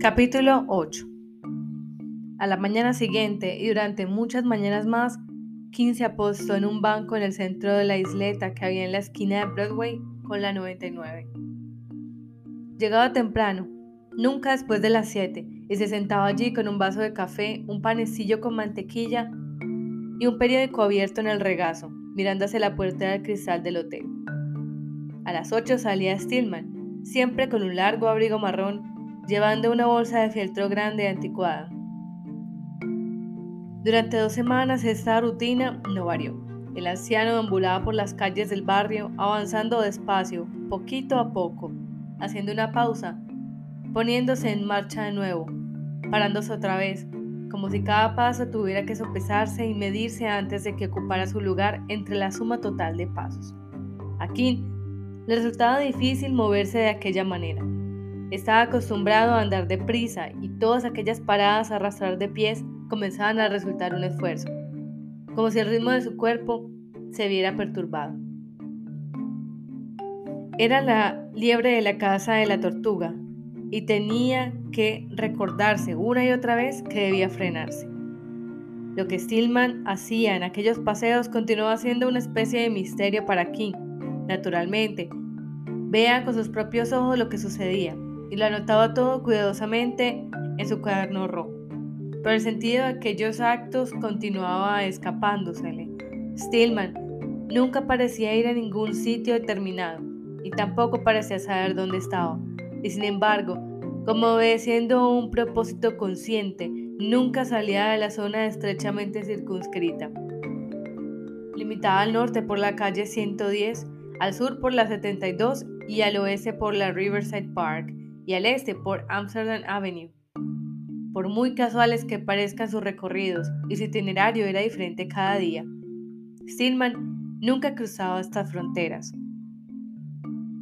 Capítulo 8 A la mañana siguiente y durante muchas mañanas más, King se apostó en un banco en el centro de la isleta que había en la esquina de Broadway con la 99. Llegaba temprano, nunca después de las 7, y se sentaba allí con un vaso de café, un panecillo con mantequilla y un periódico abierto en el regazo, mirando hacia la puerta del cristal del hotel. A las 8 salía Stillman, siempre con un largo abrigo marrón llevando una bolsa de fieltro grande y anticuada. Durante dos semanas esta rutina no varió. El anciano ambulaba por las calles del barrio, avanzando despacio, poquito a poco, haciendo una pausa, poniéndose en marcha de nuevo, parándose otra vez, como si cada paso tuviera que sopesarse y medirse antes de que ocupara su lugar entre la suma total de pasos. Aquí le resultaba difícil moverse de aquella manera. Estaba acostumbrado a andar deprisa y todas aquellas paradas a arrastrar de pies comenzaban a resultar un esfuerzo, como si el ritmo de su cuerpo se viera perturbado. Era la liebre de la casa de la tortuga y tenía que recordarse una y otra vez que debía frenarse. Lo que Stillman hacía en aquellos paseos continuaba siendo una especie de misterio para King. Naturalmente, vea con sus propios ojos lo que sucedía y lo anotaba todo cuidadosamente en su cuaderno rojo. Pero el sentido de aquellos actos continuaba escapándosele. Stillman nunca parecía ir a ningún sitio determinado y tampoco parecía saber dónde estaba. Y sin embargo, como obedeciendo un propósito consciente, nunca salía de la zona estrechamente circunscrita. Limitaba al norte por la calle 110, al sur por la 72 y al oeste por la Riverside Park, y al este por Amsterdam Avenue. Por muy casuales que parezcan sus recorridos y su itinerario era diferente cada día, Stillman nunca cruzaba estas fronteras.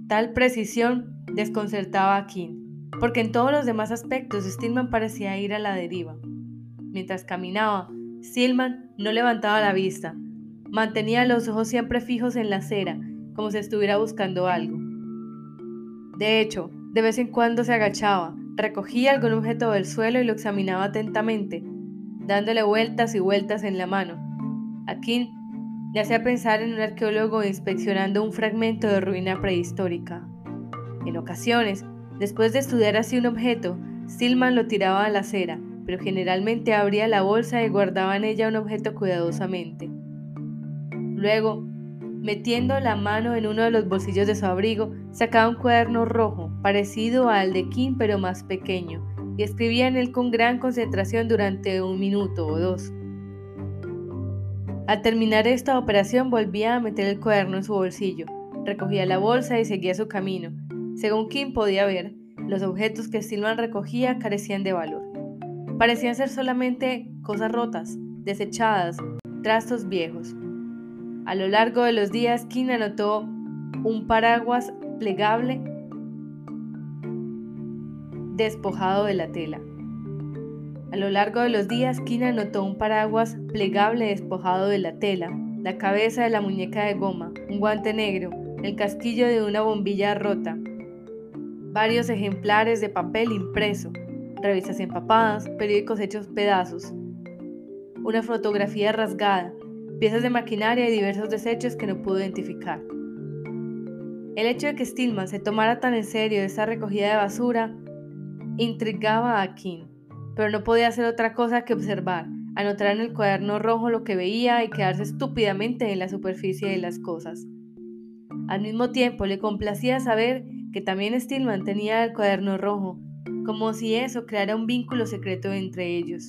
Tal precisión desconcertaba a King, porque en todos los demás aspectos Stillman parecía ir a la deriva. Mientras caminaba, Stillman no levantaba la vista, mantenía los ojos siempre fijos en la acera, como si estuviera buscando algo. De hecho, de vez en cuando se agachaba, recogía algún objeto del suelo y lo examinaba atentamente, dándole vueltas y vueltas en la mano. Aquí le hacía pensar en un arqueólogo inspeccionando un fragmento de ruina prehistórica. En ocasiones, después de estudiar así un objeto, Stillman lo tiraba a la acera, pero generalmente abría la bolsa y guardaba en ella un objeto cuidadosamente. Luego, Metiendo la mano en uno de los bolsillos de su abrigo, sacaba un cuaderno rojo, parecido al de Kim pero más pequeño, y escribía en él con gran concentración durante un minuto o dos. Al terminar esta operación volvía a meter el cuaderno en su bolsillo, recogía la bolsa y seguía su camino. Según Kim podía ver, los objetos que Stillman recogía carecían de valor. Parecían ser solamente cosas rotas, desechadas, trastos viejos. A lo largo de los días, King anotó un paraguas plegable despojado de la tela. A lo largo de los días, King anotó un paraguas plegable despojado de la tela, la cabeza de la muñeca de goma, un guante negro, el casquillo de una bombilla rota, varios ejemplares de papel impreso, revistas empapadas, periódicos hechos pedazos, una fotografía rasgada, piezas de maquinaria y diversos desechos que no pudo identificar. El hecho de que Stillman se tomara tan en serio esa recogida de basura intrigaba a King, pero no podía hacer otra cosa que observar, anotar en el cuaderno rojo lo que veía y quedarse estúpidamente en la superficie de las cosas. Al mismo tiempo le complacía saber que también Stillman tenía el cuaderno rojo, como si eso creara un vínculo secreto entre ellos.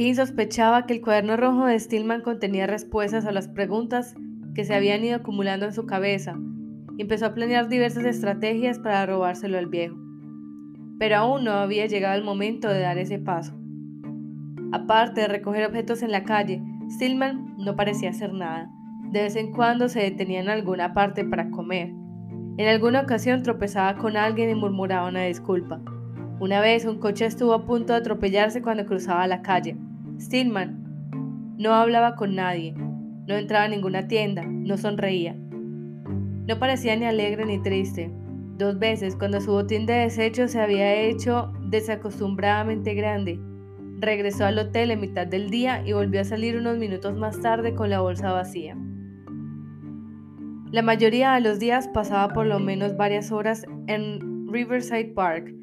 King sospechaba que el cuaderno rojo de Stillman contenía respuestas a las preguntas que se habían ido acumulando en su cabeza y empezó a planear diversas estrategias para robárselo al viejo. Pero aún no había llegado el momento de dar ese paso. Aparte de recoger objetos en la calle, Stillman no parecía hacer nada. De vez en cuando se detenía en alguna parte para comer. En alguna ocasión tropezaba con alguien y murmuraba una disculpa. Una vez un coche estuvo a punto de atropellarse cuando cruzaba la calle. Stillman no hablaba con nadie, no entraba a ninguna tienda, no sonreía. No parecía ni alegre ni triste. Dos veces, cuando su botín de desechos se había hecho desacostumbradamente grande, regresó al hotel en mitad del día y volvió a salir unos minutos más tarde con la bolsa vacía. La mayoría de los días pasaba por lo menos varias horas en Riverside Park,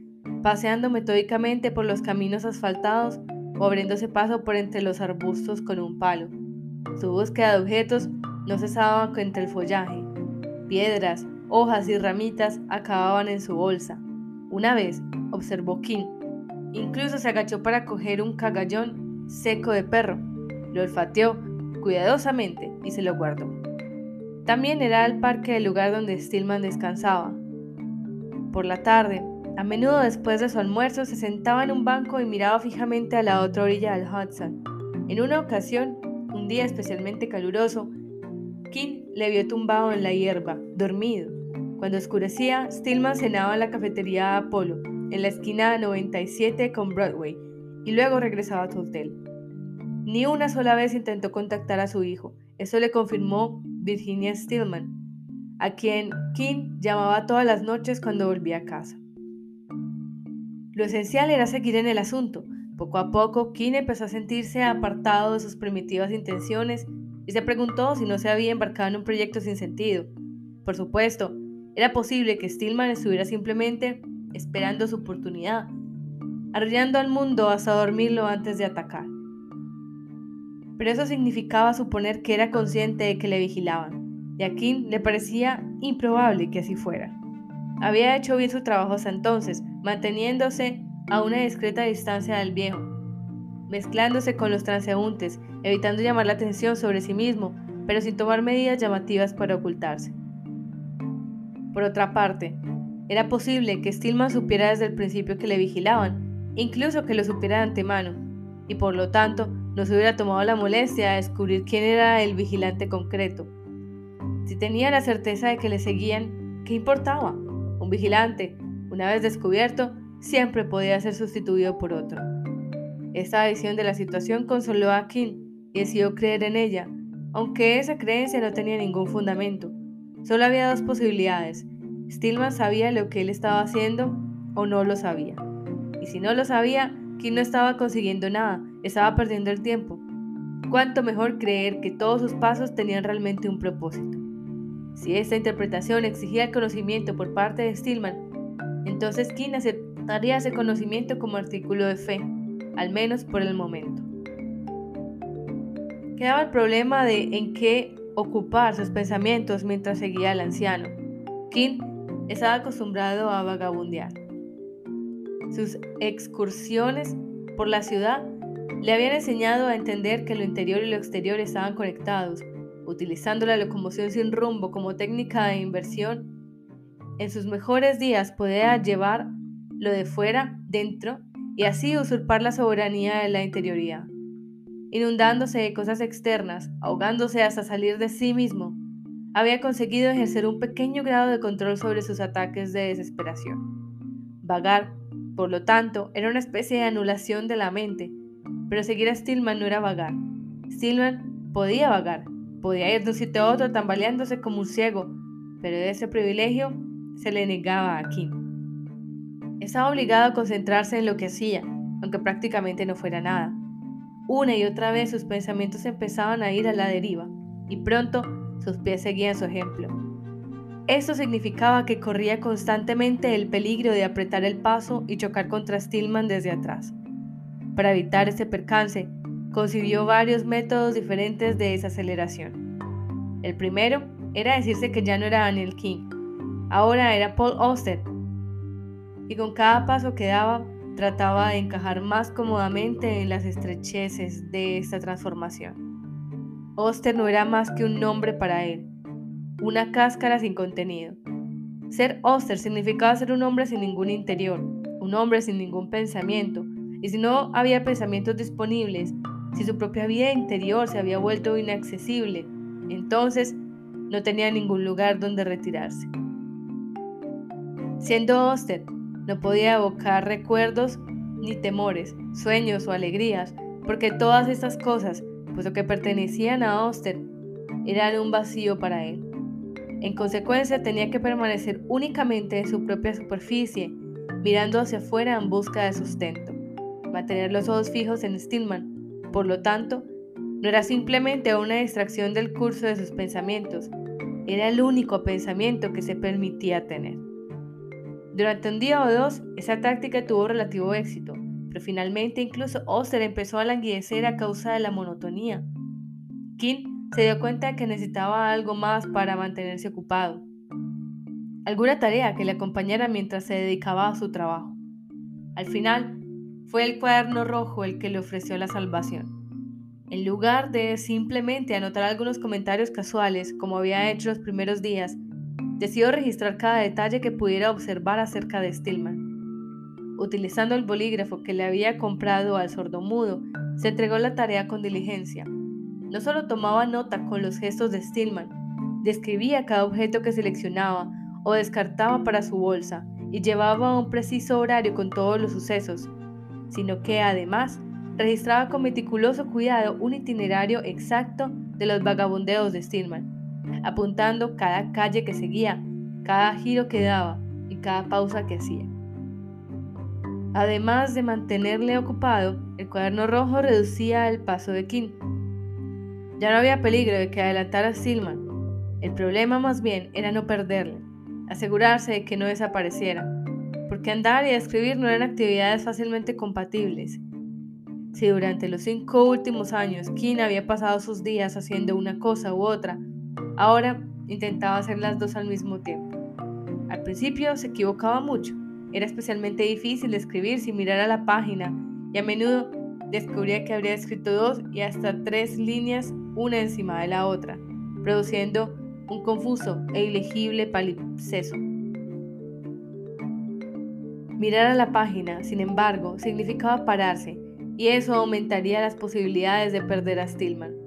paseando metódicamente por los caminos asfaltados abriéndose paso por entre los arbustos con un palo. Su búsqueda de objetos no cesaba entre el follaje. Piedras, hojas y ramitas acababan en su bolsa. Una vez observó King. Incluso se agachó para coger un cagallón seco de perro. Lo olfateó cuidadosamente y se lo guardó. También era el parque el lugar donde Stillman descansaba. Por la tarde, a menudo después de su almuerzo, se sentaba en un banco y miraba fijamente a la otra orilla del Hudson. En una ocasión, un día especialmente caluroso, King le vio tumbado en la hierba, dormido. Cuando oscurecía, Stillman cenaba en la cafetería Apollo, en la esquina 97 con Broadway, y luego regresaba a su hotel. Ni una sola vez intentó contactar a su hijo. Eso le confirmó Virginia Stillman, a quien King llamaba todas las noches cuando volvía a casa. Lo esencial era seguir en el asunto. Poco a poco, King empezó a sentirse apartado de sus primitivas intenciones y se preguntó si no se había embarcado en un proyecto sin sentido. Por supuesto, era posible que Stillman estuviera simplemente esperando su oportunidad, arrollando al mundo hasta dormirlo antes de atacar pero eso significaba suponer que era consciente de que le vigilaban, y a Kim le parecía improbable que así fuera. Había hecho bien su trabajo hasta entonces, manteniéndose a una discreta distancia del viejo, mezclándose con los transeúntes, evitando llamar la atención sobre sí mismo, pero sin tomar medidas llamativas para ocultarse. Por otra parte, era posible que Stillman supiera desde el principio que le vigilaban, incluso que lo supiera de antemano, y por lo tanto no se hubiera tomado la molestia de descubrir quién era el vigilante concreto. Si tenía la certeza de que le seguían, ¿qué importaba? Un vigilante, una vez descubierto, siempre podía ser sustituido por otro. Esta visión de la situación consoló a King y decidió creer en ella, aunque esa creencia no tenía ningún fundamento. Solo había dos posibilidades. Stillman sabía lo que él estaba haciendo o no lo sabía. Y si no lo sabía, King no estaba consiguiendo nada, estaba perdiendo el tiempo. Cuánto mejor creer que todos sus pasos tenían realmente un propósito. Si esta interpretación exigía conocimiento por parte de Stillman, entonces King aceptaría ese conocimiento como artículo de fe, al menos por el momento. Quedaba el problema de en qué ocupar sus pensamientos mientras seguía al anciano. King estaba acostumbrado a vagabundear. Sus excursiones por la ciudad le habían enseñado a entender que lo interior y lo exterior estaban conectados, utilizando la locomoción sin rumbo como técnica de inversión. En sus mejores días podía llevar lo de fuera dentro y así usurpar la soberanía de la interioridad. Inundándose de cosas externas, ahogándose hasta salir de sí mismo, había conseguido ejercer un pequeño grado de control sobre sus ataques de desesperación. Vagar, por lo tanto, era una especie de anulación de la mente, pero seguir a Stillman no era vagar. Stillman podía vagar, podía ir de un sitio a otro tambaleándose como un ciego, pero ese privilegio se le negaba a Kim. Estaba obligado a concentrarse en lo que hacía, aunque prácticamente no fuera nada. Una y otra vez sus pensamientos empezaban a ir a la deriva, y pronto sus pies seguían su ejemplo. Esto significaba que corría constantemente el peligro de apretar el paso y chocar contra Stillman desde atrás. Para evitar ese percance, concibió varios métodos diferentes de desaceleración. El primero era decirse que ya no era Daniel King, ahora era Paul Auster, y con cada paso que daba trataba de encajar más cómodamente en las estrecheces de esta transformación. Auster no era más que un nombre para él, una cáscara sin contenido. Ser Auster significaba ser un hombre sin ningún interior, un hombre sin ningún pensamiento, y si no había pensamientos disponibles, si su propia vida interior se había vuelto inaccesible, entonces no tenía ningún lugar donde retirarse. Siendo Oster, no podía evocar recuerdos ni temores, sueños o alegrías, porque todas estas cosas, puesto que pertenecían a Oster, eran un vacío para él. En consecuencia, tenía que permanecer únicamente en su propia superficie, mirando hacia afuera en busca de sustento. Mantener los ojos fijos en Stillman, por lo tanto, no era simplemente una distracción del curso de sus pensamientos, era el único pensamiento que se permitía tener. Durante un día o dos, esa táctica tuvo relativo éxito, pero finalmente incluso Oster empezó a languidecer a causa de la monotonía. King se dio cuenta de que necesitaba algo más para mantenerse ocupado, alguna tarea que le acompañara mientras se dedicaba a su trabajo. Al final, fue el cuaderno rojo el que le ofreció la salvación. En lugar de simplemente anotar algunos comentarios casuales como había hecho los primeros días, decidió registrar cada detalle que pudiera observar acerca de Stillman. Utilizando el bolígrafo que le había comprado al sordomudo, se entregó la tarea con diligencia. No solo tomaba nota con los gestos de Stillman, describía cada objeto que seleccionaba o descartaba para su bolsa y llevaba un preciso horario con todos los sucesos, sino que además registraba con meticuloso cuidado un itinerario exacto de los vagabundeos de Stillman, apuntando cada calle que seguía, cada giro que daba y cada pausa que hacía. Además de mantenerle ocupado, el cuaderno rojo reducía el paso de King. Ya no había peligro de que adelantara a Stillman. El problema más bien era no perderle, asegurarse de que no desapareciera, porque andar y escribir no eran actividades fácilmente compatibles si durante los cinco últimos años King había pasado sus días haciendo una cosa u otra, ahora intentaba hacer las dos al mismo tiempo. Al principio se equivocaba mucho. Era especialmente difícil escribir sin mirar a la página y a menudo descubría que habría escrito dos y hasta tres líneas una encima de la otra, produciendo un confuso e ilegible palimpsesto. Mirar a la página, sin embargo, significaba pararse y eso aumentaría las posibilidades de perder a Stillman.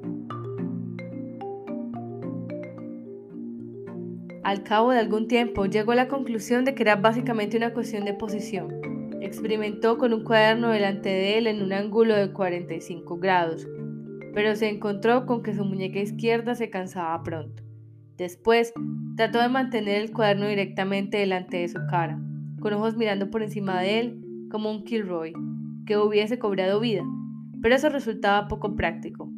Al cabo de algún tiempo llegó a la conclusión de que era básicamente una cuestión de posición. Experimentó con un cuaderno delante de él en un ángulo de 45 grados, pero se encontró con que su muñeca izquierda se cansaba pronto. Después, trató de mantener el cuaderno directamente delante de su cara, con ojos mirando por encima de él como un Kilroy, que hubiese cobrado vida, pero eso resultaba poco práctico.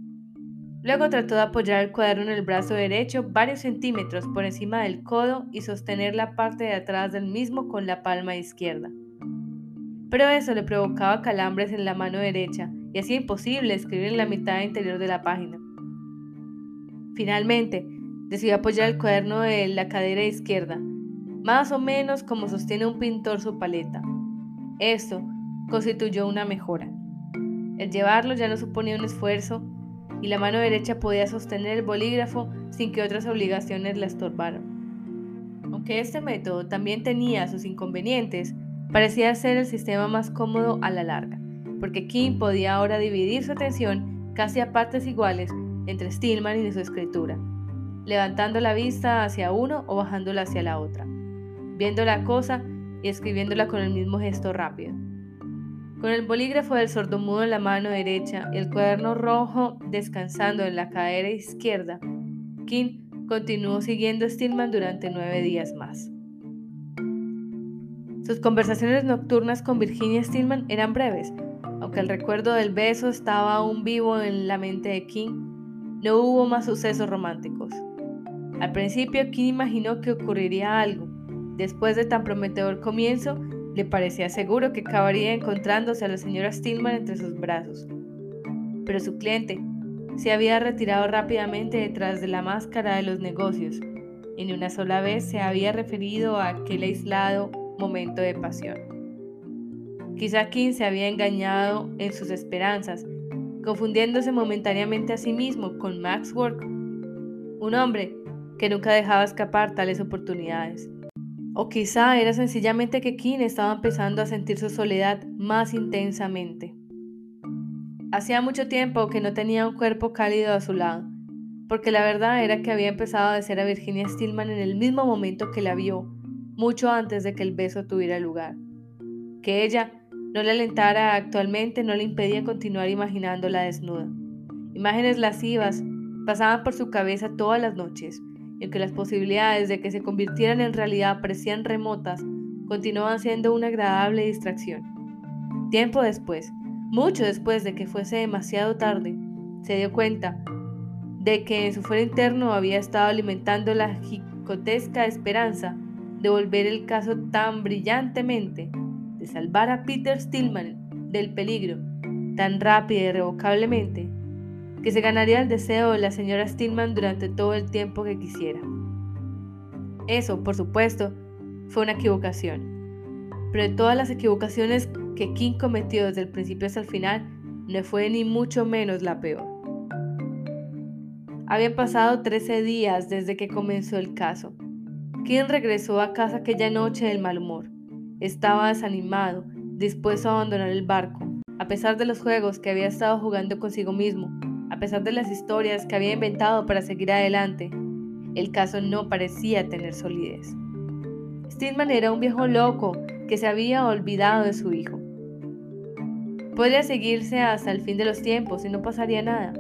Luego trató de apoyar el cuaderno en el brazo derecho varios centímetros por encima del codo y sostener la parte de atrás del mismo con la palma izquierda. Pero eso le provocaba calambres en la mano derecha y hacía imposible escribir en la mitad interior de la página. Finalmente, decidió apoyar el cuaderno de la cadera izquierda, más o menos como sostiene un pintor su paleta. Esto constituyó una mejora. El llevarlo ya no suponía un esfuerzo y la mano derecha podía sostener el bolígrafo sin que otras obligaciones la estorbaran. Aunque este método también tenía sus inconvenientes, parecía ser el sistema más cómodo a la larga, porque King podía ahora dividir su atención casi a partes iguales entre Stillman y su escritura, levantando la vista hacia uno o bajándola hacia la otra, viendo la cosa y escribiéndola con el mismo gesto rápido. Con el bolígrafo del sordomudo en la mano derecha y el cuaderno rojo descansando en la cadera izquierda, King continuó siguiendo a Stillman durante nueve días más. Sus conversaciones nocturnas con Virginia Stillman eran breves, aunque el recuerdo del beso estaba aún vivo en la mente de King, no hubo más sucesos románticos. Al principio King imaginó que ocurriría algo. Después de tan prometedor comienzo, le parecía seguro que acabaría encontrándose a la señora Stillman entre sus brazos. Pero su cliente se había retirado rápidamente detrás de la máscara de los negocios y ni una sola vez se había referido a aquel aislado momento de pasión. Quizá King se había engañado en sus esperanzas, confundiéndose momentáneamente a sí mismo con Max Work, un hombre que nunca dejaba escapar tales oportunidades. O quizá era sencillamente que King estaba empezando a sentir su soledad más intensamente. Hacía mucho tiempo que no tenía un cuerpo cálido a su lado, porque la verdad era que había empezado a desear a Virginia Stillman en el mismo momento que la vio, mucho antes de que el beso tuviera lugar. Que ella no le alentara actualmente no le impedía continuar imaginándola desnuda. Imágenes lascivas pasaban por su cabeza todas las noches, y que las posibilidades de que se convirtieran en realidad parecían remotas, continuaban siendo una agradable distracción. Tiempo después, mucho después de que fuese demasiado tarde, se dio cuenta de que en su fuero interno había estado alimentando la gigantesca esperanza de volver el caso tan brillantemente, de salvar a Peter Stillman del peligro tan rápida y irrevocablemente, que se ganaría el deseo de la señora Stillman durante todo el tiempo que quisiera. Eso, por supuesto, fue una equivocación. Pero de todas las equivocaciones que King cometió desde el principio hasta el final, no fue ni mucho menos la peor. Habían pasado 13 días desde que comenzó el caso. King regresó a casa aquella noche del mal humor. Estaba desanimado, dispuesto a abandonar el barco, a pesar de los juegos que había estado jugando consigo mismo, pesar de las historias que había inventado para seguir adelante. El caso no parecía tener solidez. Stillman era un viejo loco que se había olvidado de su hijo. Podría seguirse hasta el fin de los tiempos y no pasaría nada.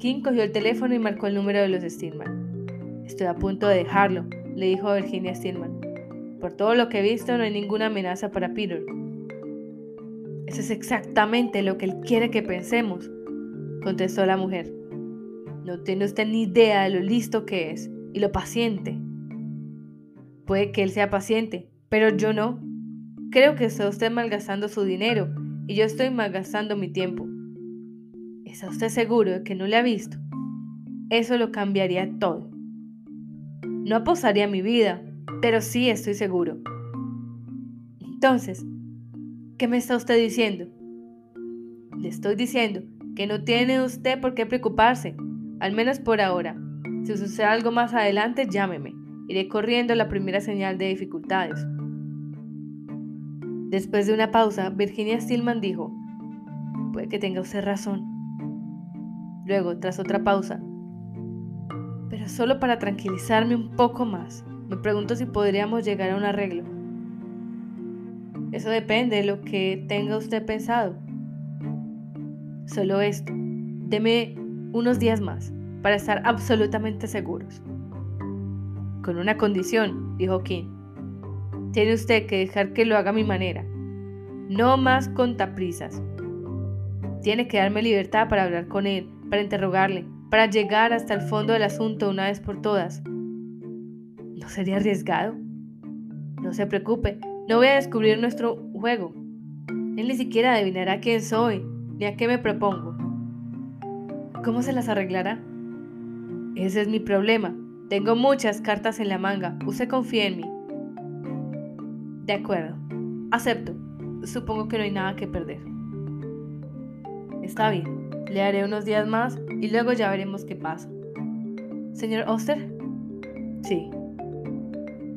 King cogió el teléfono y marcó el número de los Stillman. Estoy a punto de dejarlo, le dijo Virginia Stillman. Por todo lo que he visto, no hay ninguna amenaza para Peter. Eso es exactamente lo que él quiere que pensemos, contestó la mujer. No tiene usted ni idea de lo listo que es y lo paciente. Puede que él sea paciente, pero yo no. Creo que está usted malgastando su dinero y yo estoy malgastando mi tiempo. ¿Está usted seguro de que no le ha visto? Eso lo cambiaría todo. No apostaría mi vida, pero sí estoy seguro. Entonces, ¿qué me está usted diciendo? Le estoy diciendo que no tiene usted por qué preocuparse, al menos por ahora. Si sucede algo más adelante, llámeme. Iré corriendo la primera señal de dificultades. Después de una pausa, Virginia Stillman dijo, puede que tenga usted razón. Luego, tras otra pausa, pero solo para tranquilizarme un poco más, me pregunto si podríamos llegar a un arreglo. Eso depende de lo que tenga usted pensado. Solo esto. Deme unos días más para estar absolutamente seguros. Con una condición, dijo King. Tiene usted que dejar que lo haga a mi manera. No más contaprisas. Tiene que darme libertad para hablar con él, para interrogarle, para llegar hasta el fondo del asunto una vez por todas. ¿No sería arriesgado? No se preocupe, no voy a descubrir nuestro juego. Él ni siquiera adivinará quién soy, ni a qué me propongo. ¿Cómo se las arreglará? Ese es mi problema. Tengo muchas cartas en la manga. Usted confía en mí. De acuerdo, acepto. Supongo que no hay nada que perder. Está bien, le haré unos días más y luego ya veremos qué pasa. Señor Oster? Sí.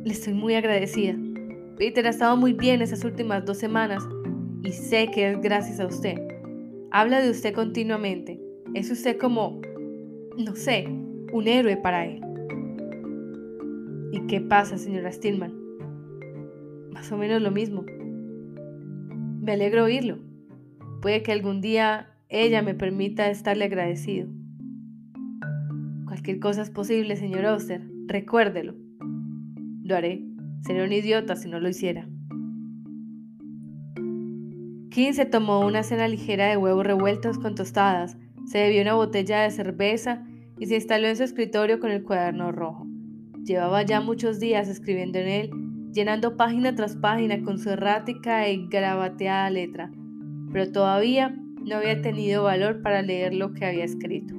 Le estoy muy agradecida. Peter ha estado muy bien esas últimas dos semanas y sé que es gracias a usted. Habla de usted continuamente. Es usted como, no sé, un héroe para él. ¿Y qué pasa, señora Stillman? más o menos lo mismo. Me alegro oírlo. Puede que algún día ella me permita estarle agradecido. Cualquier cosa es posible, señor Oster. Recuérdelo. Lo haré. Sería un idiota si no lo hiciera. King se tomó una cena ligera de huevos revueltos con tostadas, se bebió una botella de cerveza y se instaló en su escritorio con el cuaderno rojo. Llevaba ya muchos días escribiendo en él llenando página tras página con su errática y gravateada letra, pero todavía no había tenido valor para leer lo que había escrito.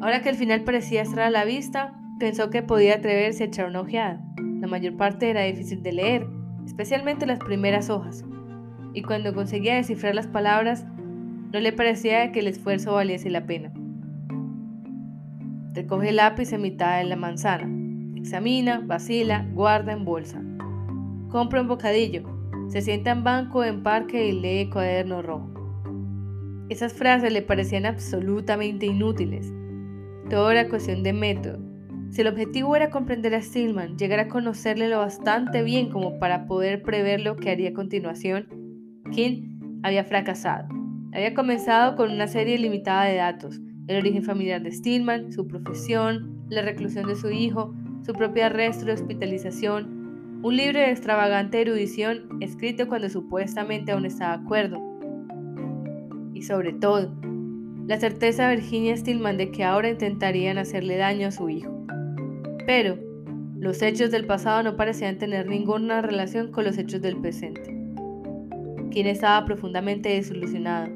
Ahora que el final parecía estar a la vista, pensó que podía atreverse a echar una ojeada. La mayor parte era difícil de leer, especialmente las primeras hojas, y cuando conseguía descifrar las palabras, no le parecía que el esfuerzo valiese la pena. Recoge el lápiz en mitad de la manzana, Examina, vacila, guarda en bolsa. Compra un bocadillo. Se sienta en banco en parque y lee cuaderno rojo. Esas frases le parecían absolutamente inútiles. Todo era cuestión de método. Si el objetivo era comprender a Stillman, llegar a conocerle lo bastante bien como para poder prever lo que haría a continuación, King había fracasado. Había comenzado con una serie limitada de datos, el origen familiar de Stillman, su profesión, la reclusión de su hijo, su propio arresto y hospitalización, un libro de extravagante erudición escrito cuando supuestamente aún estaba de acuerdo. Y sobre todo, la certeza de Virginia Stillman de que ahora intentarían hacerle daño a su hijo. Pero los hechos del pasado no parecían tener ninguna relación con los hechos del presente. Quien estaba profundamente desilusionado.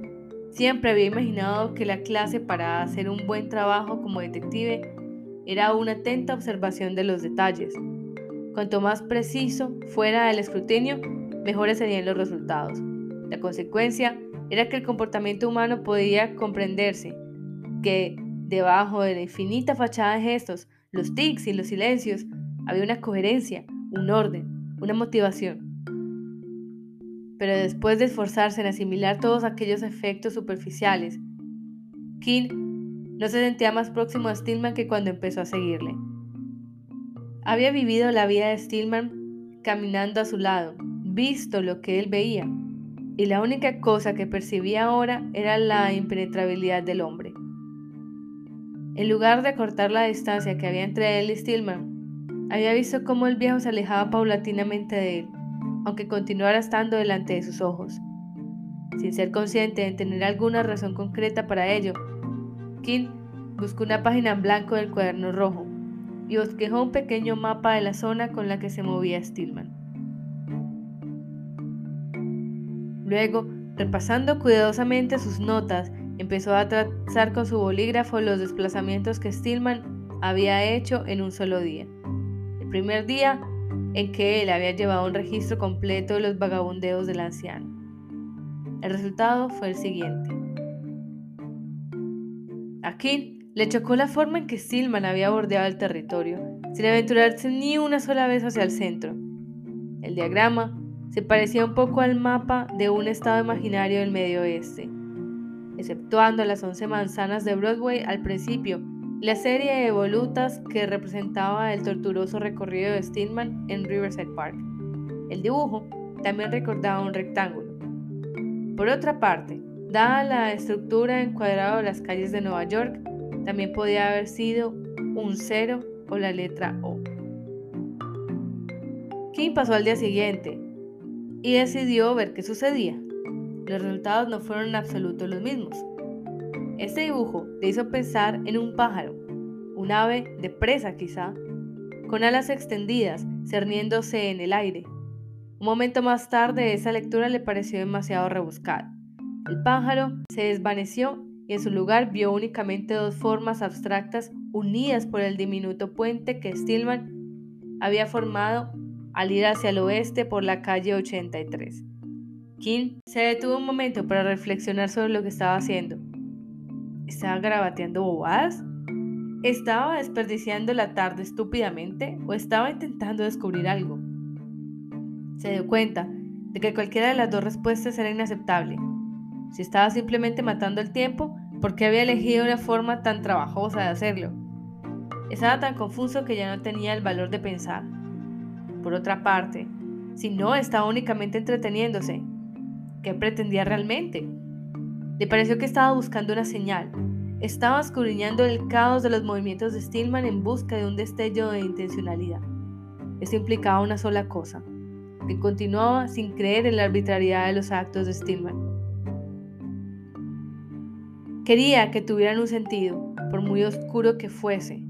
Siempre había imaginado que la clase para hacer un buen trabajo como detective era una atenta observación de los detalles. Cuanto más preciso fuera el escrutinio, mejores serían los resultados. La consecuencia era que el comportamiento humano podía comprenderse, que debajo de la infinita fachada de gestos, los tics y los silencios, había una coherencia, un orden, una motivación. Pero después de esforzarse en asimilar todos aquellos efectos superficiales, King no se sentía más próximo a Stillman que cuando empezó a seguirle. Había vivido la vida de Stillman caminando a su lado, visto lo que él veía, y la única cosa que percibía ahora era la impenetrabilidad del hombre. En lugar de cortar la distancia que había entre él y Stillman, había visto cómo el viejo se alejaba paulatinamente de él, aunque continuara estando delante de sus ojos. Sin ser consciente de tener alguna razón concreta para ello, King buscó una página en blanco del cuaderno rojo y bosquejó un pequeño mapa de la zona con la que se movía Stillman. Luego, repasando cuidadosamente sus notas, empezó a trazar con su bolígrafo los desplazamientos que Stillman había hecho en un solo día primer día en que él había llevado un registro completo de los vagabundeos del anciano. El resultado fue el siguiente. A King le chocó la forma en que Stillman había bordeado el territorio, sin aventurarse ni una sola vez hacia el centro. El diagrama se parecía un poco al mapa de un estado imaginario del medio oeste, exceptuando las once manzanas de Broadway al principio la serie de volutas que representaba el torturoso recorrido de Stillman en Riverside Park. El dibujo también recordaba un rectángulo. Por otra parte, dada la estructura encuadrada de las calles de Nueva York, también podía haber sido un cero o la letra O. King pasó al día siguiente y decidió ver qué sucedía. Los resultados no fueron en absoluto los mismos. Este dibujo le hizo pensar en un pájaro, un ave de presa quizá, con alas extendidas, cerniéndose en el aire. Un momento más tarde esa lectura le pareció demasiado rebuscada. El pájaro se desvaneció y en su lugar vio únicamente dos formas abstractas unidas por el diminuto puente que Stillman había formado al ir hacia el oeste por la calle 83. King se detuvo un momento para reflexionar sobre lo que estaba haciendo. ¿Estaba grabateando bobadas? ¿Estaba desperdiciando la tarde estúpidamente o estaba intentando descubrir algo? Se dio cuenta de que cualquiera de las dos respuestas era inaceptable. Si estaba simplemente matando el tiempo, ¿por qué había elegido una forma tan trabajosa de hacerlo? Estaba tan confuso que ya no tenía el valor de pensar. Por otra parte, si no estaba únicamente entreteniéndose, ¿qué pretendía realmente? Le pareció que estaba buscando una señal. Estaba escudriñando el caos de los movimientos de Stillman en busca de un destello de intencionalidad. Eso implicaba una sola cosa, que continuaba sin creer en la arbitrariedad de los actos de Stillman. Quería que tuvieran un sentido, por muy oscuro que fuese.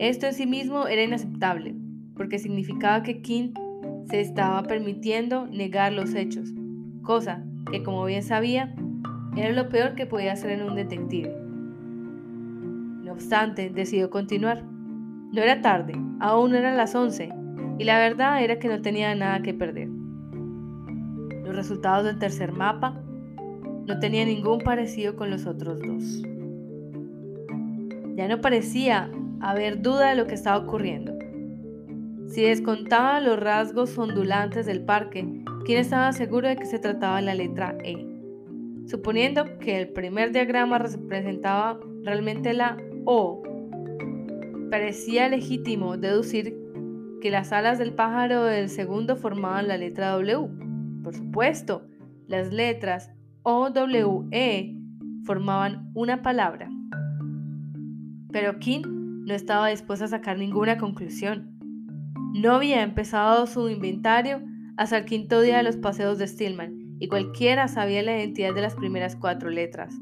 Esto en sí mismo era inaceptable, porque significaba que King se estaba permitiendo negar los hechos, cosa que, como bien sabía, era lo peor que podía hacer en un detective. No obstante, decidió continuar. No era tarde, aún eran las 11, y la verdad era que no tenía nada que perder. Los resultados del tercer mapa no tenían ningún parecido con los otros dos. Ya no parecía haber duda de lo que estaba ocurriendo. Si descontaba los rasgos ondulantes del parque, ¿quién estaba seguro de que se trataba de la letra E? Suponiendo que el primer diagrama representaba realmente la O, parecía legítimo deducir que las alas del pájaro del segundo formaban la letra W. Por supuesto, las letras O, W, E formaban una palabra. Pero King no estaba dispuesta a sacar ninguna conclusión. No había empezado su inventario hasta el quinto día de los paseos de Stillman y cualquiera sabía la identidad de las primeras cuatro letras.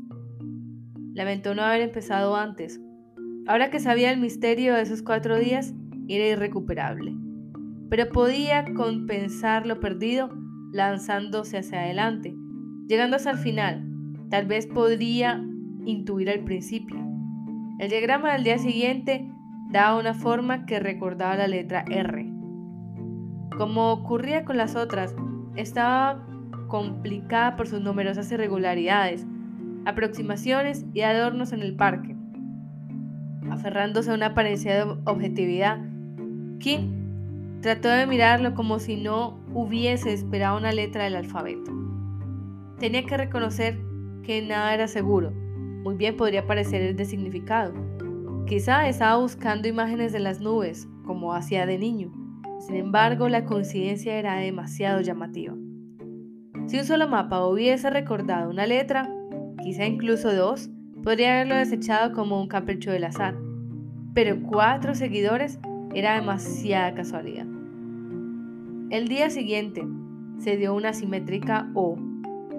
Lamentó no haber empezado antes. Ahora que sabía el misterio de esos cuatro días, era irrecuperable. Pero podía compensar lo perdido lanzándose hacia adelante, llegando hasta el final. Tal vez podría intuir al principio. El diagrama del día siguiente daba una forma que recordaba la letra R. Como ocurría con las otras, estaba complicada por sus numerosas irregularidades, aproximaciones y adornos en el parque. Aferrándose a una apariencia de objetividad, Kim trató de mirarlo como si no hubiese esperado una letra del alfabeto. Tenía que reconocer que nada era seguro. Muy bien podría parecer el de significado. Quizá estaba buscando imágenes de las nubes, como hacía de niño. Sin embargo, la coincidencia era demasiado llamativa. Si un solo mapa hubiese recordado una letra, quizá incluso dos, podría haberlo desechado como un capricho del azar. Pero cuatro seguidores era demasiada casualidad. El día siguiente se dio una simétrica O,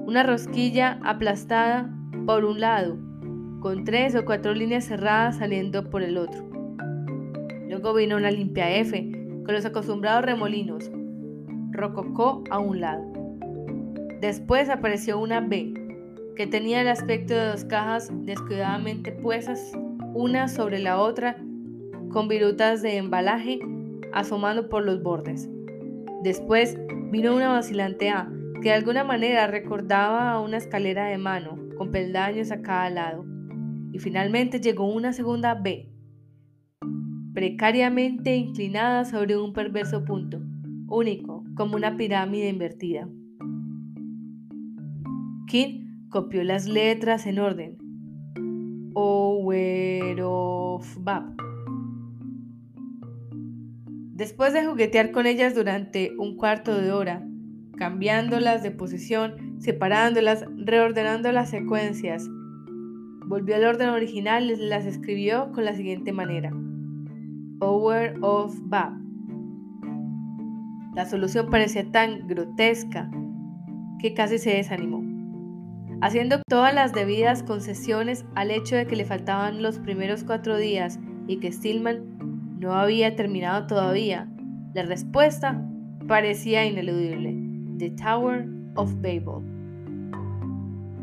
una rosquilla aplastada por un lado, con tres o cuatro líneas cerradas saliendo por el otro. Luego vino una limpia F, con los acostumbrados remolinos, rococó a un lado. Después apareció una B, que tenía el aspecto de dos cajas descuidadamente puestas una sobre la otra, con virutas de embalaje asomando por los bordes. Después vino una vacilante A, que de alguna manera recordaba a una escalera de mano, con peldaños a cada lado. Y finalmente llegó una segunda B, precariamente inclinada sobre un perverso punto, único, como una pirámide invertida. King copió las letras en orden. Bab. Después de juguetear con ellas durante un cuarto de hora, cambiándolas de posición, separándolas, reordenando las secuencias, volvió al orden original y las escribió con la siguiente manera. Hour of Bab. La solución parecía tan grotesca que casi se desanimó haciendo todas las debidas concesiones al hecho de que le faltaban los primeros cuatro días y que Stillman no había terminado todavía. La respuesta parecía ineludible. The Tower of Babel.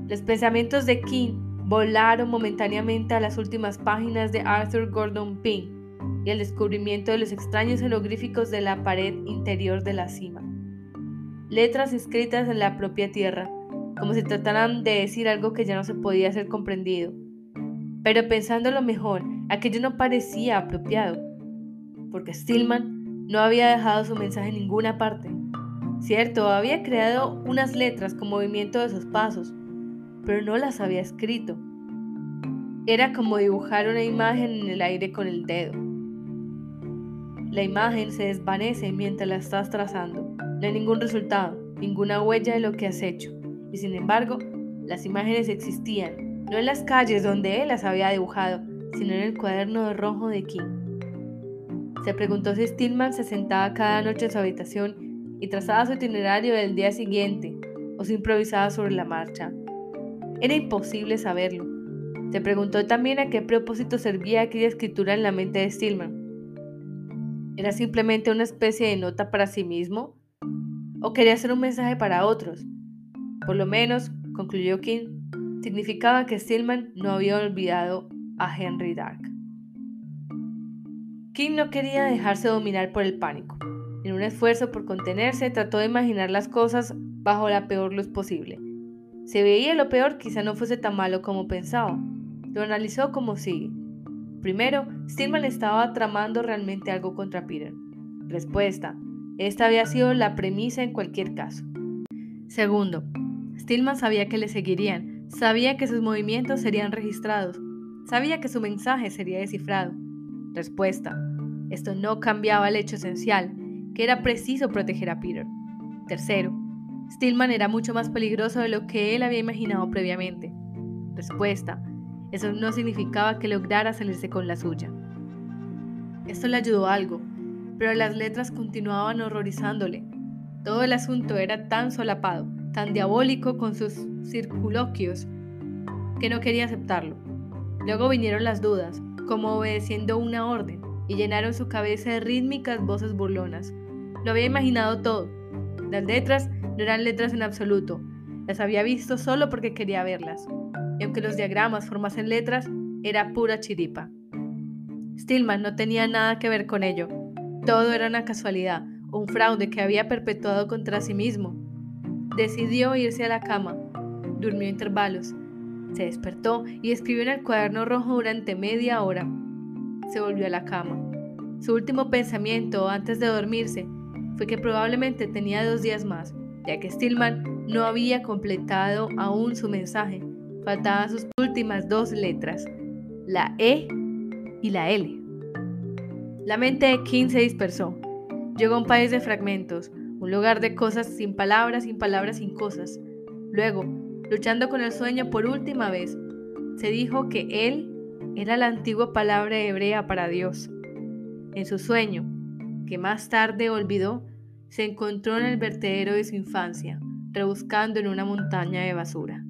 Los pensamientos de King volaron momentáneamente a las últimas páginas de Arthur Gordon Pym y el descubrimiento de los extraños jeroglíficos de la pared interior de la cima. Letras escritas en la propia tierra, como si trataran de decir algo que ya no se podía ser comprendido. Pero pensándolo mejor, aquello no parecía apropiado, porque Stillman no había dejado su mensaje en ninguna parte. Cierto, había creado unas letras con movimiento de sus pasos, pero no las había escrito. Era como dibujar una imagen en el aire con el dedo. La imagen se desvanece mientras la estás trazando. No hay ningún resultado, ninguna huella de lo que has hecho y sin embargo, las imágenes existían, no en las calles donde él las había dibujado, sino en el cuaderno de rojo de King. Se preguntó si Stillman se sentaba cada noche en su habitación y trazaba su itinerario del día siguiente, o si improvisaba sobre la marcha. Era imposible saberlo. Se preguntó también a qué propósito servía aquella escritura en la mente de Stillman. ¿Era simplemente una especie de nota para sí mismo? ¿O quería ser un mensaje para otros? Por lo menos, concluyó King, significaba que Stillman no había olvidado a Henry Dark. King no quería dejarse dominar por el pánico. En un esfuerzo por contenerse, trató de imaginar las cosas bajo la peor luz posible. Se veía lo peor quizá no fuese tan malo como pensaba. Lo analizó como sigue. Primero, Stillman estaba tramando realmente algo contra Peter. Respuesta. Esta había sido la premisa en cualquier caso. Segundo, Stillman sabía que le seguirían, sabía que sus movimientos serían registrados, sabía que su mensaje sería descifrado. Respuesta. Esto no cambiaba el hecho esencial, que era preciso proteger a Peter. Tercero. Stillman era mucho más peligroso de lo que él había imaginado previamente. Respuesta. Eso no significaba que lograra salirse con la suya. Esto le ayudó algo, pero las letras continuaban horrorizándole. Todo el asunto era tan solapado, tan diabólico con sus circuloquios, que no quería aceptarlo. Luego vinieron las dudas, como obedeciendo una orden, y llenaron su cabeza de rítmicas voces burlonas. Lo había imaginado todo. Las letras no eran letras en absoluto, las había visto solo porque quería verlas. Y aunque los diagramas formasen letras, era pura chiripa. Stillman no tenía nada que ver con ello. Todo era una casualidad, un fraude que había perpetuado contra sí mismo. Decidió irse a la cama. Durmió intervalos. Se despertó y escribió en el cuaderno rojo durante media hora. Se volvió a la cama. Su último pensamiento antes de dormirse fue que probablemente tenía dos días más, ya que Stillman no había completado aún su mensaje. Faltaban sus últimas dos letras, la E y la L. La mente de King se dispersó. Llegó a un país de fragmentos, un lugar de cosas sin palabras, sin palabras, sin cosas. Luego, luchando con el sueño por última vez, se dijo que él era la antigua palabra hebrea para Dios. En su sueño, que más tarde olvidó, se encontró en el vertedero de su infancia, rebuscando en una montaña de basura.